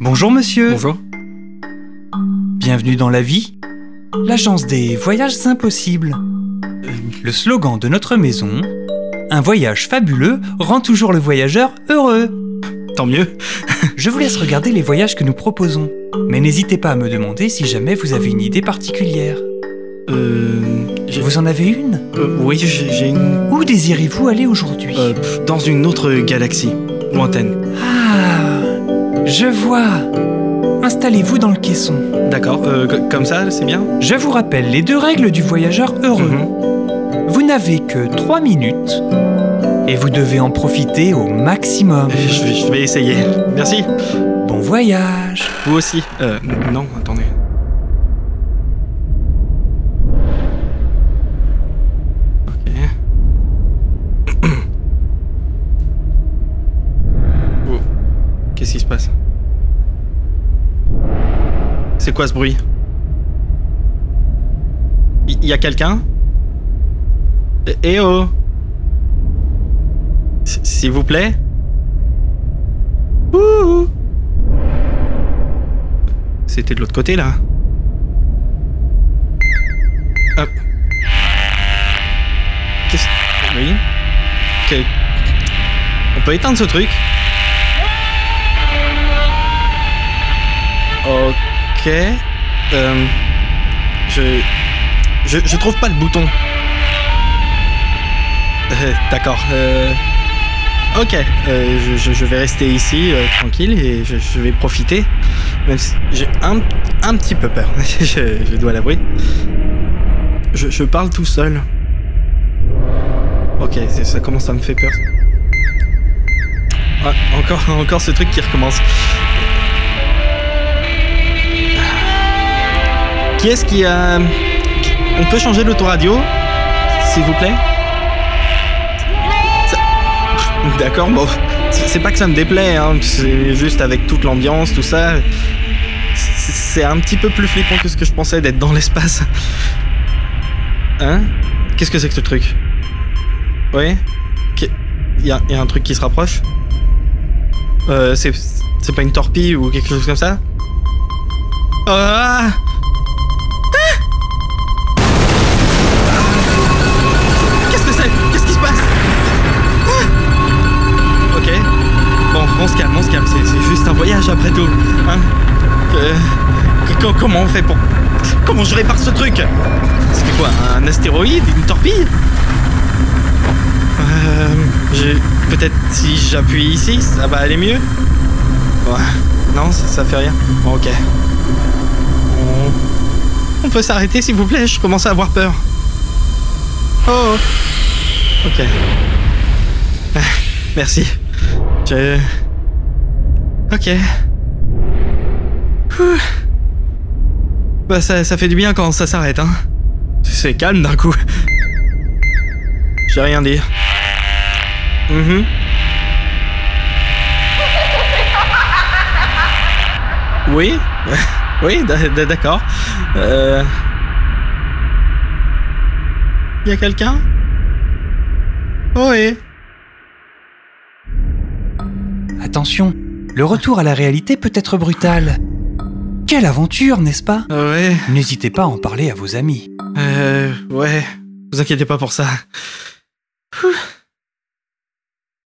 Bonjour monsieur. Bonjour. Bienvenue dans la vie, l'agence des voyages impossibles. Le slogan de notre maison, un voyage fabuleux rend toujours le voyageur heureux. Tant mieux. Je vous laisse regarder les voyages que nous proposons, mais n'hésitez pas à me demander si jamais vous avez une idée particulière. Euh. Vous en avez une euh, oui, j'ai une. Où désirez-vous aller aujourd'hui euh, dans une autre galaxie. Lointaine. Ah, je vois. Installez-vous dans le caisson. D'accord. euh, co- comme ça, c'est bien Je vous rappelle les deux règles du voyageur heureux. Mhm. Vous n'avez que 3 minutes et vous devez en profiter au maximum. je, vais, je vais essayer. Merci. Bon voyage Vous aussi. Euh, non, attendez. Ok. Oh. Qu'est-ce qui C'est quoi ce bruit Il y, a quelqu'un Eh- Eh oh S'il vous plaît c'était de l'autre côté là. Hop. Qu'est-ce. Oui. Que- On peut éteindre ce truc. Ok. Euh, Je. Je, je trouve pas le bouton. Euh, D'accord. Euh, Ok, je, je- vais rester ici tranquille et je, vais profiter. Même si j'ai un, un petit peu peur, je, dois l'avouer. Je, parle tout seul. Ok, ça commence à me faire peur. Ah, encore, encore ce truc qui recommence. Qui est-ce qui a... qui- On peut changer l'autoradio S'il vous plaît? D'accord, bon. C'est pas que ça me déplaît, hein. C'est juste avec toute l'ambiance, tout ça. C'est un petit peu plus flippant que ce que je pensais d'être dans l'espace. Hein? Qu'est-ce que c'est que ce truc? Ouais Il y a, y a un truc qui se rapproche? Euh, c'est c'est pas une torpille ou quelque chose comme ça? Ah après tout. Hein Euh, Comment on fait pour. Comment je répare ce truc? C'était quoi Un astéroïde Une torpille? Euh. Peut-être si j'appuie ici, ça va aller mieux? Ouais. Non, ça, fait rien. Ok. On, on peut s'arrêter s'il vous plaît, je commence à avoir peur. Oh. Ok. Ah, Merci. Je. Ok. Bah ça, ça fait du bien quand ça s'arrête, hein. C'est calme d'un coup. J'ai rien dit. Mhm. Oui. Oui, d'accord. Euh... Y a quelqu'un? Oui. Attention, le retour à la réalité peut être brutal. Quelle aventure, n'est-ce pas? Ouais. N'hésitez pas à en parler à vos amis. Euh... Ouais. Vous inquiétez pas pour ça. Ouh.